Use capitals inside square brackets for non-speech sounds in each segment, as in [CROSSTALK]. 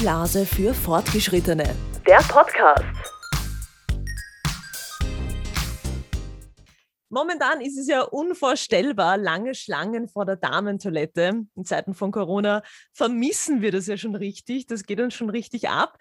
Blase für Fortgeschrittene. Der Podcast. Momentan ist es ja unvorstellbar, lange Schlangen vor der Damentoilette. In Zeiten von Corona vermissen wir das ja schon richtig. Das geht uns schon richtig ab.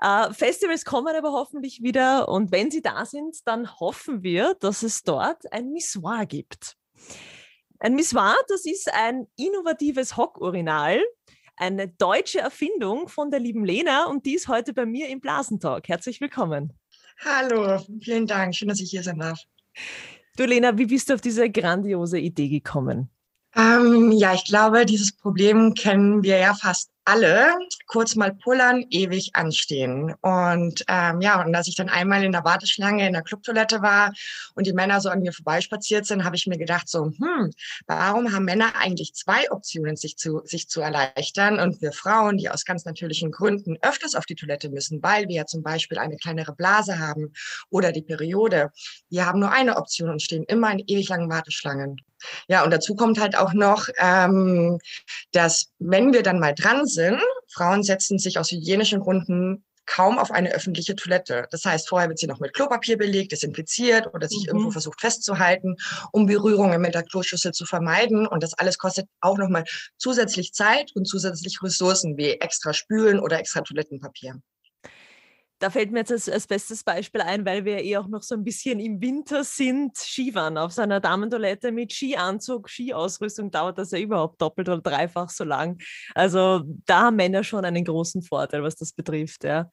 Äh, Festivals kommen aber hoffentlich wieder und wenn sie da sind, dann hoffen wir, dass es dort ein Missoir gibt. Ein Missoir, das ist ein innovatives Hockurinal, eine deutsche Erfindung von der lieben Lena und die ist heute bei mir im Blasentalk. Herzlich willkommen. Hallo, vielen Dank. Schön, dass ich hier sein darf. Du Lena, wie bist du auf diese grandiose Idee gekommen? Ähm, ja, ich glaube, dieses Problem kennen wir ja fast alle kurz mal pullern, ewig anstehen. Und ähm, ja, und als ich dann einmal in der Warteschlange in der Clubtoilette war und die Männer so an mir vorbeispaziert sind, habe ich mir gedacht, so, hm, warum haben Männer eigentlich zwei Optionen, sich zu, sich zu erleichtern und wir Frauen, die aus ganz natürlichen Gründen öfters auf die Toilette müssen, weil wir ja zum Beispiel eine kleinere Blase haben oder die Periode, wir haben nur eine Option und stehen immer in ewig langen Warteschlangen. Ja, und dazu kommt halt auch noch, ähm, dass wenn wir dann mal dran sind, Frauen setzen sich aus hygienischen Gründen kaum auf eine öffentliche Toilette. Das heißt, vorher wird sie noch mit Klopapier belegt, desinfiziert oder sich mhm. irgendwo versucht festzuhalten, um Berührungen mit der Kloschüssel zu vermeiden. Und das alles kostet auch nochmal zusätzlich Zeit und zusätzlich Ressourcen wie extra Spülen oder extra Toilettenpapier da fällt mir jetzt als, als, bestes Beispiel ein, weil wir eh auch noch so ein bisschen im Winter sind, Skifahren auf seiner Damentoilette mit Skianzug, Skiausrüstung dauert das ja überhaupt doppelt oder dreifach so lang. Also da haben Männer schon einen großen Vorteil, was das betrifft. Ja.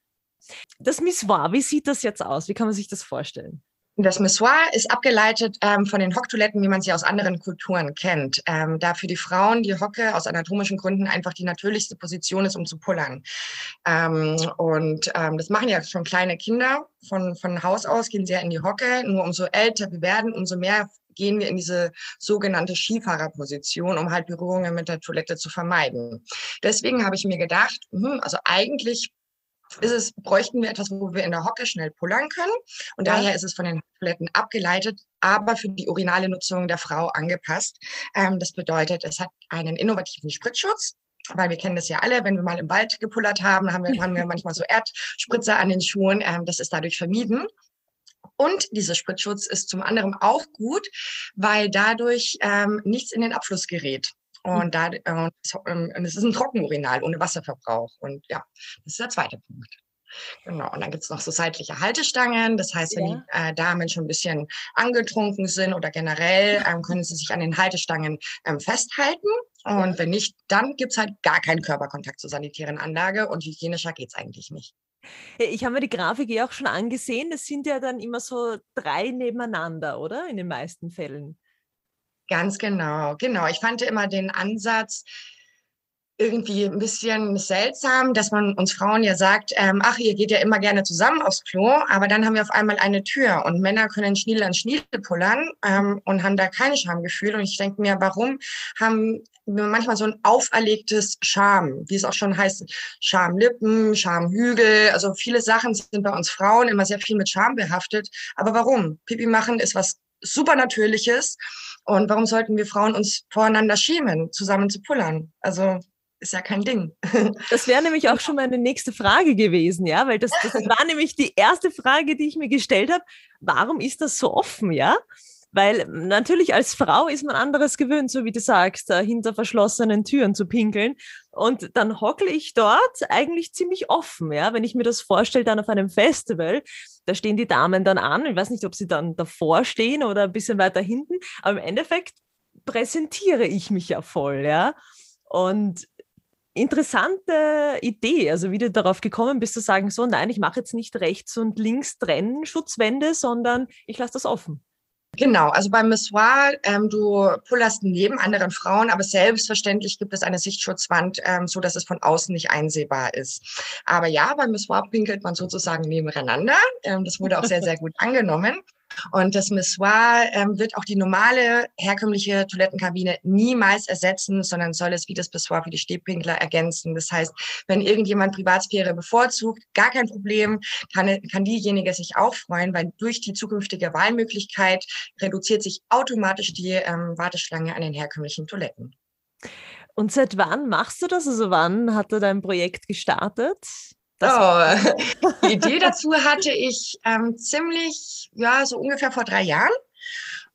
Das Missoir, wie sieht das jetzt aus? Wie kann man sich das vorstellen? Das Missoir ist abgeleitet ähm, von den Hocktoiletten, wie man sie aus anderen Kulturen kennt. Ähm, da für die Frauen die Hocke aus anatomischen Gründen einfach die natürlichste Position ist, um zu pullern. Ähm, und ähm, das machen ja schon kleine Kinder. Von, von Haus aus gehen ja in die Hocke. Nur umso älter wir werden, umso mehr gehen wir in diese sogenannte Skifahrerposition, um halt Berührungen mit der Toilette zu vermeiden. Deswegen habe ich mir gedacht, hm, also eigentlich ist es, bräuchten wir etwas, wo wir in der Hocke schnell pullern können. Und ja. daher ist es von den Toiletten abgeleitet, aber für die urinale Nutzung der Frau angepasst. Ähm, das bedeutet, es hat einen innovativen Spritzschutz. Weil wir kennen das ja alle, wenn wir mal im Wald gepullert haben, haben wir, haben wir manchmal so [LAUGHS] Erdspritzer an den Schuhen. Ähm, das ist dadurch vermieden. Und dieser Spritzschutz ist zum anderen auch gut, weil dadurch ähm, nichts in den Abfluss gerät. Hm. Und, da, äh, und es ist ein Trockenurinal ohne Wasserverbrauch. Und ja, das ist der zweite Punkt. Genau, und dann gibt es noch so seitliche Haltestangen. Das heißt, wenn ja. die äh, Damen schon ein bisschen angetrunken sind oder generell, ähm, können sie sich an den Haltestangen ähm, festhalten. Und wenn nicht, dann gibt es halt gar keinen Körperkontakt zur sanitären Anlage und hygienischer geht es eigentlich nicht. Ich habe mir die Grafik eh auch schon angesehen. Es sind ja dann immer so drei nebeneinander, oder? In den meisten Fällen. Ganz genau, genau. Ich fand immer den Ansatz irgendwie ein bisschen seltsam, dass man uns Frauen ja sagt, ähm, ach, ihr geht ja immer gerne zusammen aufs Klo, aber dann haben wir auf einmal eine Tür und Männer können Schniedel an Schniedel pullern ähm, und haben da kein Schamgefühl. Und ich denke mir, warum haben wir manchmal so ein auferlegtes Scham, wie es auch schon heißt, Schamlippen, Schamhügel, also viele Sachen sind bei uns Frauen immer sehr viel mit Scham behaftet. Aber warum? Pipi machen ist was Supernatürliches. Und warum sollten wir Frauen uns voreinander schämen, zusammen zu pullern? Also ist ja kein Ding. [LAUGHS] Das wäre nämlich auch schon meine nächste Frage gewesen, ja, weil das, das war [LAUGHS] nämlich die erste Frage, die ich mir gestellt habe. Warum ist das so offen, ja? Weil natürlich als Frau ist man anderes gewöhnt, so wie du sagst, hinter verschlossenen Türen zu pinkeln. Und dann hockle ich dort eigentlich ziemlich offen, ja. Wenn ich mir das vorstelle, dann auf einem Festival, da stehen die Damen dann an. Ich weiß nicht, ob sie dann davor stehen oder ein bisschen weiter hinten, aber im Endeffekt präsentiere ich mich ja voll, ja. Und interessante Idee, also wie du darauf gekommen bist zu sagen, so nein, ich mache jetzt nicht rechts und links trennen Schutzwände, sondern ich lasse das offen. Genau, also beim Missoir, ähm, du pullerst neben anderen Frauen, aber selbstverständlich gibt es eine Sichtschutzwand, ähm, so dass es von außen nicht einsehbar ist. Aber ja, beim Missoir pinkelt man sozusagen nebeneinander. Ähm, das wurde auch sehr, sehr gut angenommen. Und das Missoir ähm, wird auch die normale herkömmliche Toilettenkabine niemals ersetzen, sondern soll es wie das Pissoir für die Stehpinkler ergänzen. Das heißt, wenn irgendjemand Privatsphäre bevorzugt, gar kein Problem, kann, kann diejenige sich auch freuen, weil durch die zukünftige Wahlmöglichkeit reduziert sich automatisch die ähm, Warteschlange an den herkömmlichen Toiletten. Und seit wann machst du das? Also wann hat er dein Projekt gestartet? Oh, [LAUGHS] die Idee dazu hatte ich ähm, ziemlich, ja, so ungefähr vor drei Jahren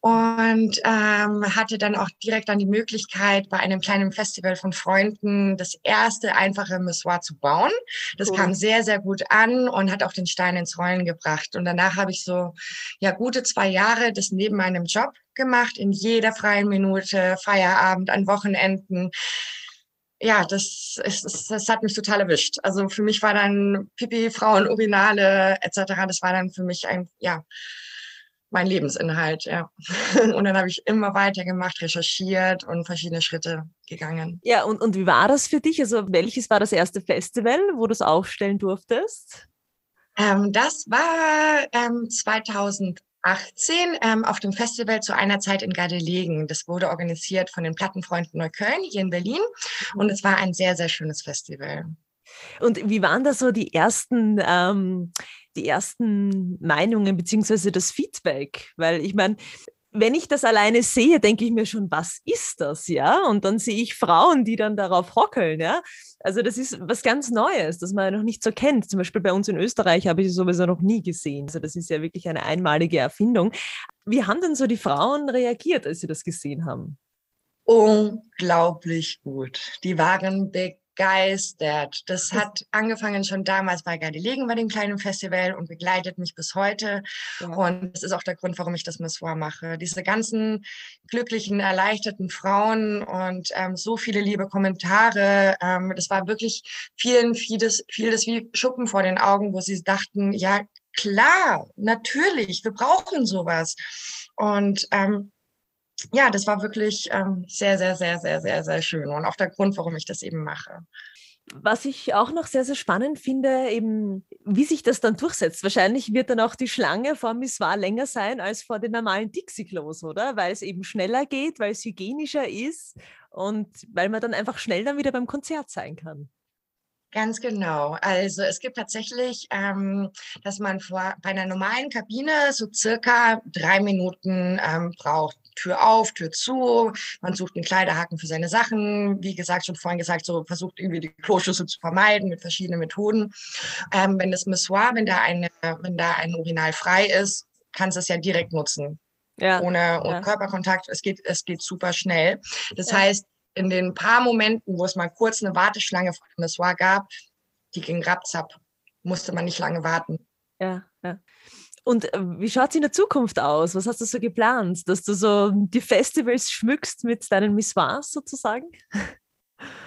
und ähm, hatte dann auch direkt dann die Möglichkeit, bei einem kleinen Festival von Freunden das erste einfache Missoir zu bauen. Das cool. kam sehr, sehr gut an und hat auch den Stein ins Rollen gebracht. Und danach habe ich so ja gute zwei Jahre das neben meinem Job gemacht, in jeder freien Minute, Feierabend, an Wochenenden ja, das, ist, das hat mich total erwischt. Also für mich war dann Pipi, Frauen, Urinale etc. Das war dann für mich ein, ja, mein Lebensinhalt, ja. [LAUGHS] Und dann habe ich immer weitergemacht, recherchiert und verschiedene Schritte gegangen. Ja, und, und wie war das für dich? Also welches war das erste Festival, wo du es aufstellen durftest? Ähm, das war ähm, 2018 ähm, auf dem Festival zu einer Zeit in Gardelegen. Das wurde organisiert von den Plattenfreunden Neukölln hier in Berlin. Und mhm. es war ein sehr, sehr schönes Festival. Und wie waren da so die ersten ähm, die ersten Meinungen beziehungsweise das Feedback? Weil ich meine, wenn ich das alleine sehe, denke ich mir schon, was ist das, ja? Und dann sehe ich Frauen, die dann darauf hockeln, ja? Also das ist was ganz Neues, das man noch nicht so kennt. Zum Beispiel bei uns in Österreich habe ich es sowieso noch nie gesehen. Also das ist ja wirklich eine einmalige Erfindung. Wie haben denn so die Frauen reagiert, als sie das gesehen haben? Unglaublich gut. Die waren begeistert begeistert. Das hat angefangen schon damals bei Gardelegen bei dem kleinen Festival und begleitet mich bis heute. Ja. Und das ist auch der Grund, warum ich das Missoir mache. Diese ganzen glücklichen, erleichterten Frauen und ähm, so viele liebe Kommentare. Ähm, das war wirklich vielen, vieles, vieles wie Schuppen vor den Augen, wo sie dachten, ja, klar, natürlich, wir brauchen sowas. Und ähm, ja, das war wirklich ähm, sehr, sehr, sehr, sehr, sehr, sehr schön und auch der Grund, warum ich das eben mache. Was ich auch noch sehr, sehr spannend finde, eben wie sich das dann durchsetzt. Wahrscheinlich wird dann auch die Schlange vor Missoir länger sein als vor den normalen Dixie-Klos, oder? Weil es eben schneller geht, weil es hygienischer ist und weil man dann einfach schnell dann wieder beim Konzert sein kann. Ganz genau. Also es gibt tatsächlich, ähm, dass man vor, bei einer normalen Kabine so circa drei Minuten ähm, braucht. Tür auf, Tür zu. Man sucht einen Kleiderhaken für seine Sachen. Wie gesagt, schon vorhin gesagt, so versucht irgendwie die Kloschüssel zu vermeiden mit verschiedenen Methoden. Ähm, wenn das Missoir, wenn da, eine, wenn da ein Urinal frei ist, kannst du es ja direkt nutzen. Ja. Ohne, ohne ja. Körperkontakt. Es geht, es geht super schnell. Das ja. heißt, in den paar Momenten, wo es mal kurz eine Warteschlange vor dem Missoir gab, die ging rapzap. Musste man nicht lange warten. Ja, ja. Und äh, wie schaut es in der Zukunft aus? Was hast du so geplant? Dass du so die Festivals schmückst mit deinen Missoirs sozusagen?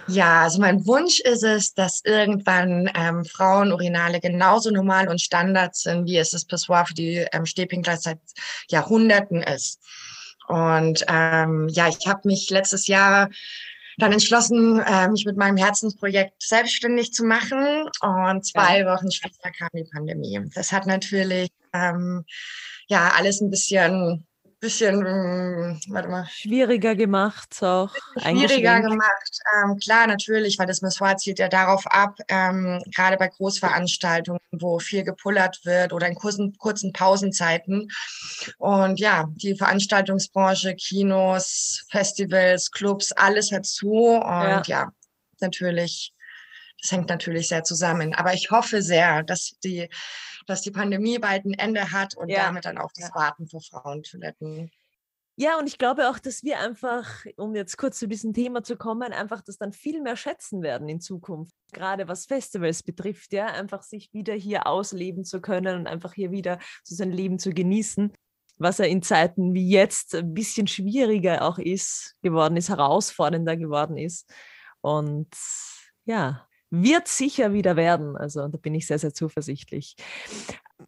Ja, also mein Wunsch ist es, dass irgendwann ähm, Frauenurinale genauso normal und Standard sind, wie es das Pissoir für die ähm, Stehpinkler seit Jahrhunderten ist. Und ähm, ja, ich habe mich letztes Jahr dann entschlossen, äh, mich mit meinem Herzensprojekt selbstständig zu machen. Und zwei ja. Wochen später kam die Pandemie. Das hat natürlich ähm, ja alles ein bisschen bisschen, warte mal. Schwieriger gemacht auch. Schwieriger gemacht. Ähm, klar, natürlich, weil das Missoir zielt ja darauf ab, ähm, gerade bei Großveranstaltungen, wo viel gepullert wird oder in kurzen, kurzen Pausenzeiten. Und ja, die Veranstaltungsbranche, Kinos, Festivals, Clubs, alles hört zu. Und ja, ja natürlich, das hängt natürlich sehr zusammen. Aber ich hoffe sehr, dass die dass die Pandemie bald ein Ende hat und ja. damit dann auch das Warten für Frauentoiletten. Ja, und ich glaube auch, dass wir einfach, um jetzt kurz zu diesem Thema zu kommen, einfach das dann viel mehr schätzen werden in Zukunft. Gerade was Festivals betrifft, ja, einfach sich wieder hier ausleben zu können und einfach hier wieder so sein Leben zu genießen, was ja in Zeiten wie jetzt ein bisschen schwieriger auch ist, geworden ist, herausfordernder geworden ist. Und ja, wird sicher wieder werden. Also da bin ich sehr, sehr zuversichtlich.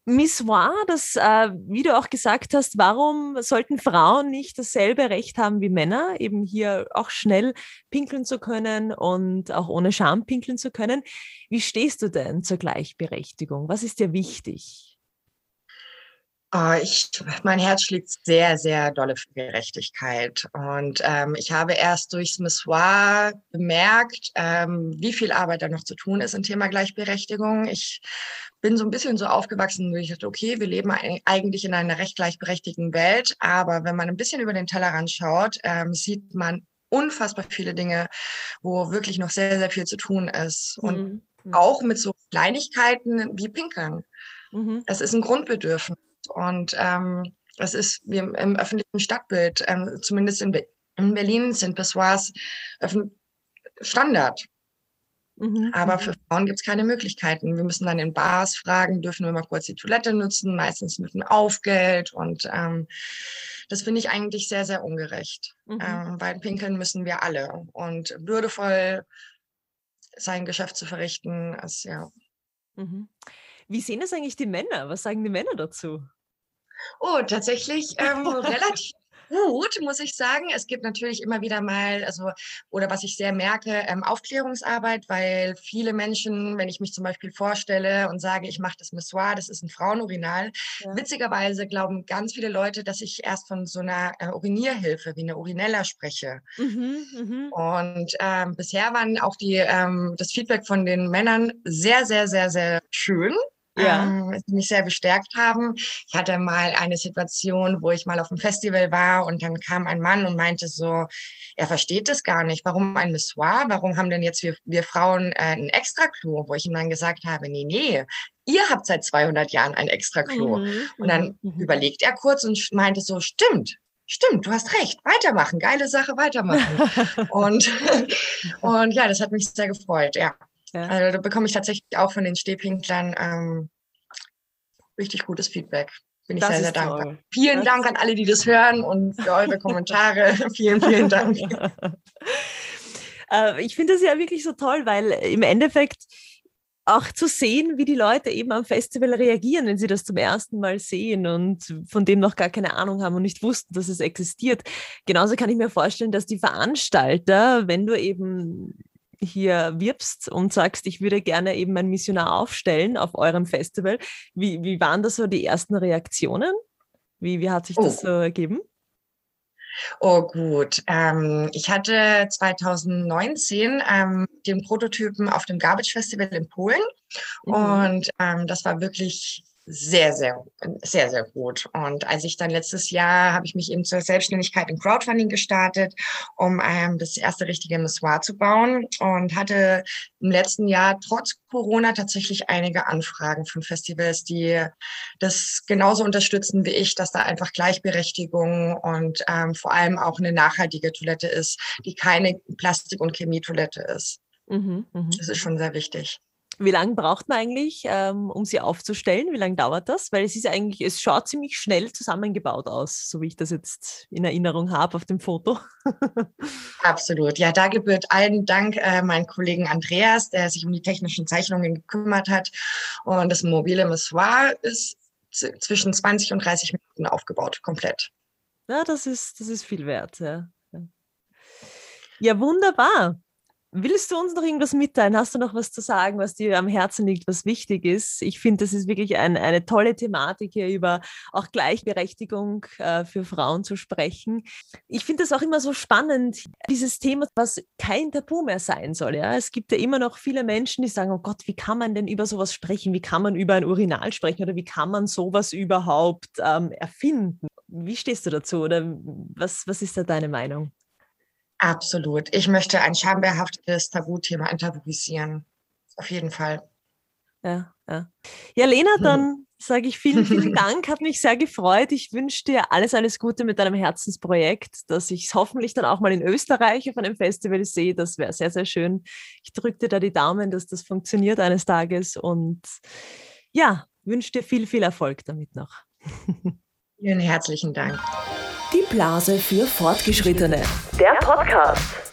Miss War, das, äh, wie du auch gesagt hast, warum sollten Frauen nicht dasselbe Recht haben wie Männer, eben hier auch schnell pinkeln zu können und auch ohne Scham pinkeln zu können? Wie stehst du denn zur Gleichberechtigung? Was ist dir wichtig? Oh, ich, mein Herz schlägt sehr, sehr dolle für Gerechtigkeit. Und ähm, ich habe erst durchs Missoir bemerkt, ähm, wie viel Arbeit da noch zu tun ist im Thema Gleichberechtigung. Ich bin so ein bisschen so aufgewachsen, wo ich dachte, okay, wir leben eigentlich in einer recht gleichberechtigten Welt. Aber wenn man ein bisschen über den Tellerrand schaut, ähm, sieht man unfassbar viele Dinge, wo wirklich noch sehr, sehr viel zu tun ist. Und mhm. auch mit so Kleinigkeiten wie Pinkeln. Mhm. Es ist ein Grundbedürfnis. Und ähm, es ist wie im, im öffentlichen Stadtbild, ähm, zumindest in, Be in, Berlin sind Pissoirs Standard. Mhm. Aber mhm. für Frauen gibt es keine Möglichkeiten. Wir müssen dann in Bars fragen, dürfen wir mal kurz die Toilette nutzen, meistens mit einem Aufgeld. Und ähm, das finde ich eigentlich sehr, sehr ungerecht. Mhm. Ähm, weil pinkeln müssen wir alle. Und würdevoll sein Geschäft zu verrichten, ist ja. Mhm. Wie sehen das eigentlich die Männer? Was sagen die Männer dazu? Oh, tatsächlich ähm, [LAUGHS] relativ gut, muss ich sagen. Es gibt natürlich immer wieder mal, also, oder was ich sehr merke, ähm, Aufklärungsarbeit, weil viele Menschen, wenn ich mich zum Beispiel vorstelle und sage, ich mache das Missoir, das ist ein Frauenurinal, ja. witzigerweise glauben ganz viele Leute, dass ich erst von so einer äh, Urinierhilfe wie eine Urinella spreche. Mhm, mh. Und ähm, bisher waren auch die, ähm, das Feedback von den Männern sehr, sehr, sehr, sehr schön ja. ähm, mich sehr bestärkt haben. Ich hatte mal eine Situation, wo ich mal auf einem Festival war und dann kam ein Mann und meinte so, er versteht das gar nicht. Warum ein Missoir? Warum haben denn jetzt wir, wir Frauen äh, ein Extra-Klo? Wo ich ihm dann gesagt habe, nee, nee, ihr habt seit 200 Jahren ein Extra-Klo. Mhm. Und dann mhm. mhm. überlegt er kurz und meinte so, stimmt, stimmt, du hast recht, weitermachen, geile Sache, weitermachen. [LAUGHS] und, [LAUGHS] und ja, das hat mich sehr gefreut, ja. Ja. Also da bekomme ich tatsächlich auch von den Stehpinklern ähm, richtig gutes Feedback. Bin ich das sehr, sehr dankbar. Toll. Vielen das Dank an alle, die das hören und für eure Kommentare. [LAUGHS] vielen, vielen Dank. Äh, ich finde das ja wirklich so toll, weil im Endeffekt auch zu sehen, wie die Leute eben am Festival reagieren, wenn sie das zum ersten Mal sehen und von dem noch gar keine Ahnung haben und nicht wussten, dass es existiert. Genauso kann ich mir vorstellen, dass die Veranstalter, wenn du eben hier wirbst und sagst, ich würde gerne eben ein Missionar aufstellen auf eurem Festival. Wie, wie waren das so die ersten Reaktionen? Wie, wie hat sich das oh. so ergeben? Oh gut, ähm, ich hatte 2019 ähm, den Prototypen auf dem Garbage Festival in Polen mhm. und ähm, das war wirklich sehr, sehr, sehr, sehr gut. Und als ich dann letztes Jahr habe ich mich eben zur Selbstständigkeit im Crowdfunding gestartet, um ähm, das erste richtige Missoir zu bauen und hatte im letzten Jahr trotz Corona tatsächlich einige Anfragen von Festivals, die das genauso unterstützen wie ich, dass da einfach Gleichberechtigung und ähm, vor allem auch eine nachhaltige Toilette ist, die keine Plastik- und Chemietoilette ist. Mhm, mh. Das ist schon sehr wichtig. Wie lange braucht man eigentlich, ähm, um sie aufzustellen? Wie lange dauert das? Weil es ist eigentlich, es schaut ziemlich schnell zusammengebaut aus, so wie ich das jetzt in Erinnerung habe auf dem Foto. Absolut. Ja, da gebührt allen Dank äh, meinen Kollegen Andreas, der sich um die technischen Zeichnungen gekümmert hat. Und das mobile Missoir ist zwischen 20 und 30 Minuten aufgebaut, komplett. Ja, das ist, das ist viel wert. Ja, ja wunderbar. Willst du uns noch irgendwas mitteilen? Hast du noch was zu sagen, was dir am Herzen liegt, was wichtig ist? Ich finde, das ist wirklich ein, eine tolle Thematik hier über auch Gleichberechtigung äh, für Frauen zu sprechen. Ich finde das auch immer so spannend, dieses Thema, was kein Tabu mehr sein soll. Ja? Es gibt ja immer noch viele Menschen, die sagen, oh Gott, wie kann man denn über sowas sprechen? Wie kann man über ein Urinal sprechen oder wie kann man sowas überhaupt ähm, erfinden? Wie stehst du dazu oder was, was ist da deine Meinung? Absolut. Ich möchte ein schambehaftetes Tabuthema enttabuisieren. Auf jeden Fall. Ja, ja. Ja, Lena, dann sage ich vielen, vielen [LAUGHS] Dank. Hat mich sehr gefreut. Ich wünsche dir alles, alles Gute mit deinem Herzensprojekt, dass ich es hoffentlich dann auch mal in Österreich auf einem Festival sehe. Das wäre sehr, sehr schön. Ich drücke dir da die Daumen, dass das funktioniert eines Tages und ja, wünsche dir viel, viel Erfolg damit noch. [LAUGHS] Vielen herzlichen Dank. Die Blase für Fortgeschrittene. Der Podcast.